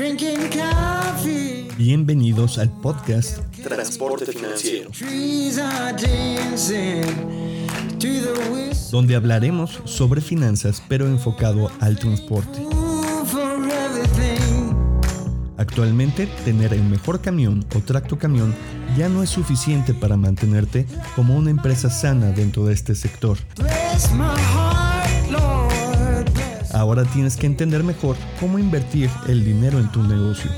drinking coffee. Bienvenidos al podcast Transporte Financiero. Donde hablaremos sobre finanzas pero enfocado al transporte. Actualmente, tener el mejor camión o tracto camión ya no es suficiente para mantenerte como una empresa sana dentro de este sector. Ahora tienes que entender mejor cómo invertir el dinero en tu negocio.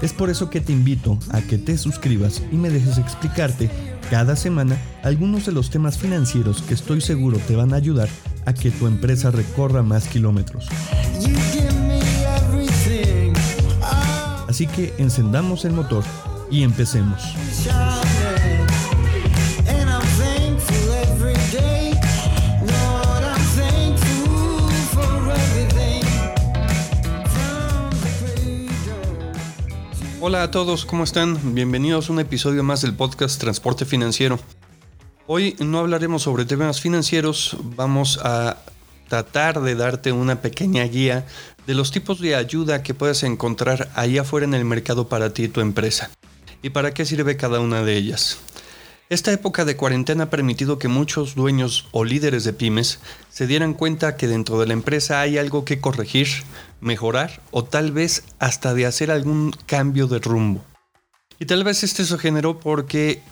Es por eso que te invito a que te suscribas y me dejes explicarte cada semana algunos de los temas financieros que estoy seguro te van a ayudar a que tu empresa recorra más kilómetros. Así que encendamos el motor y empecemos. Hola a todos, ¿cómo están? Bienvenidos a un episodio más del podcast Transporte Financiero. Hoy no hablaremos sobre temas financieros, vamos a tratar de darte una pequeña guía de los tipos de ayuda que puedes encontrar ahí afuera en el mercado para ti y tu empresa. Y para qué sirve cada una de ellas. Esta época de cuarentena ha permitido que muchos dueños o líderes de pymes se dieran cuenta que dentro de la empresa hay algo que corregir, mejorar o tal vez hasta de hacer algún cambio de rumbo. Y tal vez este se generó porque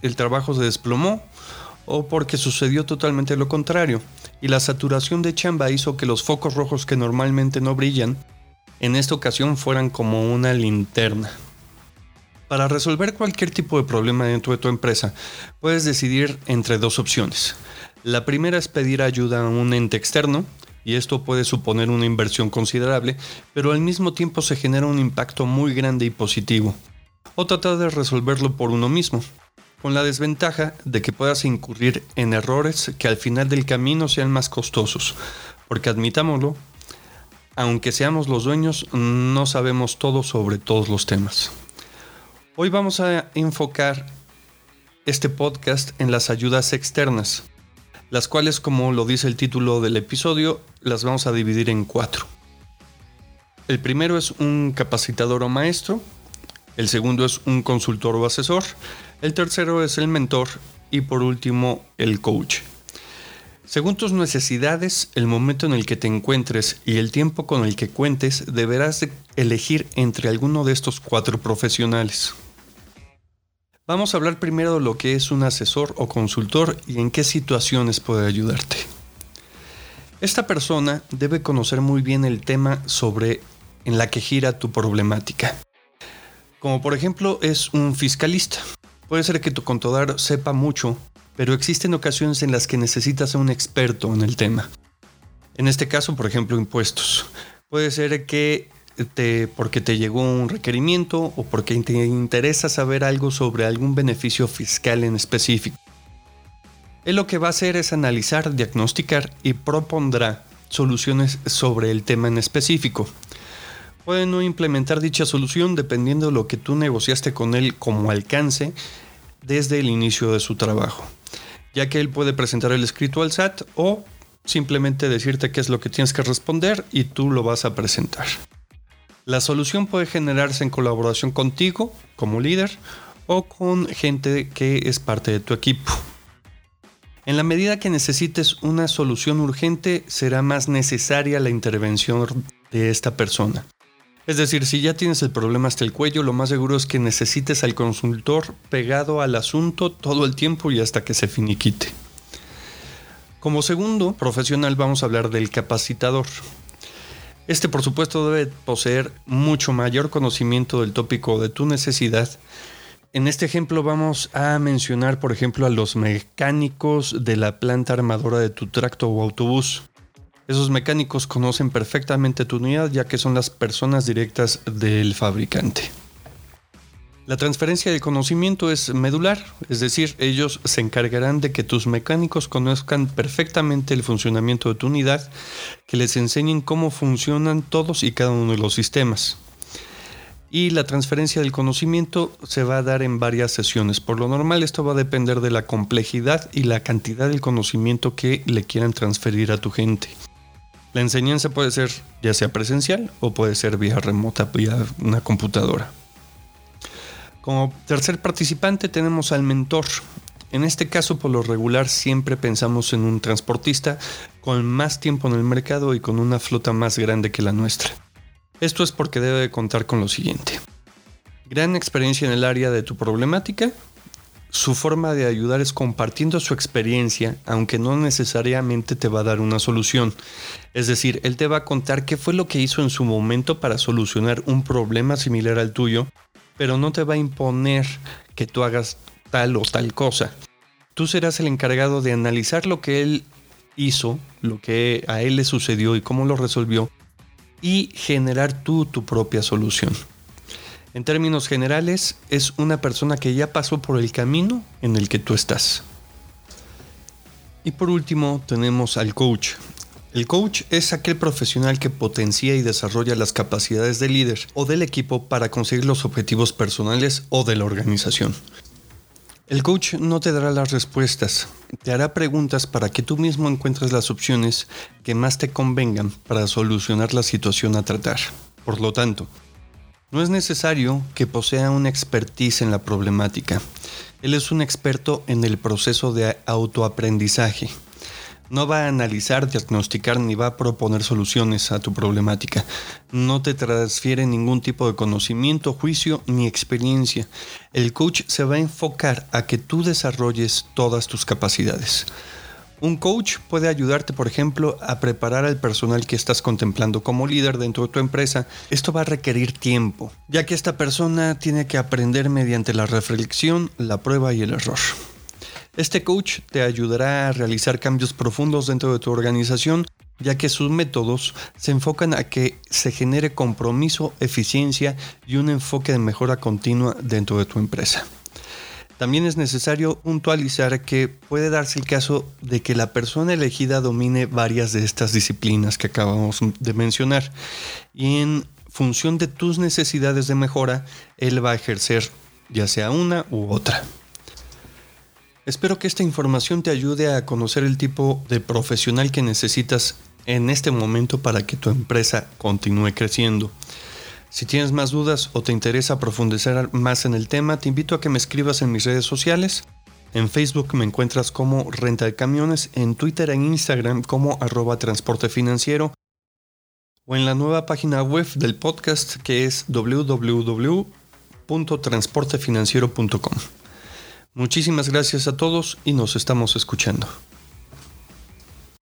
el trabajo se desplomó o porque sucedió totalmente lo contrario y la saturación de chamba hizo que los focos rojos que normalmente no brillan en esta ocasión fueran como una linterna. Para resolver cualquier tipo de problema dentro de tu empresa, puedes decidir entre dos opciones. La primera es pedir ayuda a un ente externo, y esto puede suponer una inversión considerable, pero al mismo tiempo se genera un impacto muy grande y positivo. O tratar de resolverlo por uno mismo, con la desventaja de que puedas incurrir en errores que al final del camino sean más costosos, porque admitámoslo, aunque seamos los dueños, no sabemos todo sobre todos los temas. Hoy vamos a enfocar este podcast en las ayudas externas, las cuales, como lo dice el título del episodio, las vamos a dividir en cuatro. El primero es un capacitador o maestro, el segundo es un consultor o asesor, el tercero es el mentor y por último el coach. Según tus necesidades, el momento en el que te encuentres y el tiempo con el que cuentes, deberás de elegir entre alguno de estos cuatro profesionales. Vamos a hablar primero de lo que es un asesor o consultor y en qué situaciones puede ayudarte. Esta persona debe conocer muy bien el tema sobre en la que gira tu problemática. Como por ejemplo es un fiscalista. Puede ser que tu contador sepa mucho, pero existen ocasiones en las que necesitas a un experto en el tema. En este caso, por ejemplo, impuestos. Puede ser que porque te llegó un requerimiento o porque te interesa saber algo sobre algún beneficio fiscal en específico. Él lo que va a hacer es analizar, diagnosticar y propondrá soluciones sobre el tema en específico. Puede no implementar dicha solución dependiendo de lo que tú negociaste con él como alcance desde el inicio de su trabajo, ya que él puede presentar el escrito al SAT o simplemente decirte qué es lo que tienes que responder y tú lo vas a presentar. La solución puede generarse en colaboración contigo como líder o con gente que es parte de tu equipo. En la medida que necesites una solución urgente, será más necesaria la intervención de esta persona. Es decir, si ya tienes el problema hasta el cuello, lo más seguro es que necesites al consultor pegado al asunto todo el tiempo y hasta que se finiquite. Como segundo profesional vamos a hablar del capacitador. Este por supuesto debe poseer mucho mayor conocimiento del tópico de tu necesidad. En este ejemplo vamos a mencionar por ejemplo a los mecánicos de la planta armadora de tu tracto o autobús. Esos mecánicos conocen perfectamente tu unidad ya que son las personas directas del fabricante. La transferencia de conocimiento es medular, es decir, ellos se encargarán de que tus mecánicos conozcan perfectamente el funcionamiento de tu unidad, que les enseñen cómo funcionan todos y cada uno de los sistemas. Y la transferencia del conocimiento se va a dar en varias sesiones. Por lo normal esto va a depender de la complejidad y la cantidad del conocimiento que le quieran transferir a tu gente. La enseñanza puede ser ya sea presencial o puede ser vía remota, vía una computadora. Como tercer participante tenemos al mentor. En este caso, por lo regular, siempre pensamos en un transportista con más tiempo en el mercado y con una flota más grande que la nuestra. Esto es porque debe contar con lo siguiente. Gran experiencia en el área de tu problemática, su forma de ayudar es compartiendo su experiencia, aunque no necesariamente te va a dar una solución. Es decir, él te va a contar qué fue lo que hizo en su momento para solucionar un problema similar al tuyo, pero no te va a imponer que tú hagas tal o tal cosa. Tú serás el encargado de analizar lo que él hizo, lo que a él le sucedió y cómo lo resolvió, y generar tú tu propia solución. En términos generales, es una persona que ya pasó por el camino en el que tú estás. Y por último, tenemos al coach. El coach es aquel profesional que potencia y desarrolla las capacidades del líder o del equipo para conseguir los objetivos personales o de la organización. El coach no te dará las respuestas, te hará preguntas para que tú mismo encuentres las opciones que más te convengan para solucionar la situación a tratar. Por lo tanto, no es necesario que posea una expertise en la problemática. Él es un experto en el proceso de autoaprendizaje. No va a analizar, diagnosticar ni va a proponer soluciones a tu problemática. No te transfiere ningún tipo de conocimiento, juicio ni experiencia. El coach se va a enfocar a que tú desarrolles todas tus capacidades. Un coach puede ayudarte, por ejemplo, a preparar al personal que estás contemplando como líder dentro de tu empresa. Esto va a requerir tiempo, ya que esta persona tiene que aprender mediante la reflexión, la prueba y el error. Este coach te ayudará a realizar cambios profundos dentro de tu organización, ya que sus métodos se enfocan a que se genere compromiso, eficiencia y un enfoque de mejora continua dentro de tu empresa. También es necesario puntualizar que puede darse el caso de que la persona elegida domine varias de estas disciplinas que acabamos de mencionar y en función de tus necesidades de mejora, él va a ejercer ya sea una u otra. Espero que esta información te ayude a conocer el tipo de profesional que necesitas en este momento para que tu empresa continúe creciendo. Si tienes más dudas o te interesa profundizar más en el tema, te invito a que me escribas en mis redes sociales. En Facebook me encuentras como Renta de Camiones, en Twitter e Instagram como arroba transporte financiero o en la nueva página web del podcast que es www.transportefinanciero.com. Muchísimas gracias a todos y nos estamos escuchando.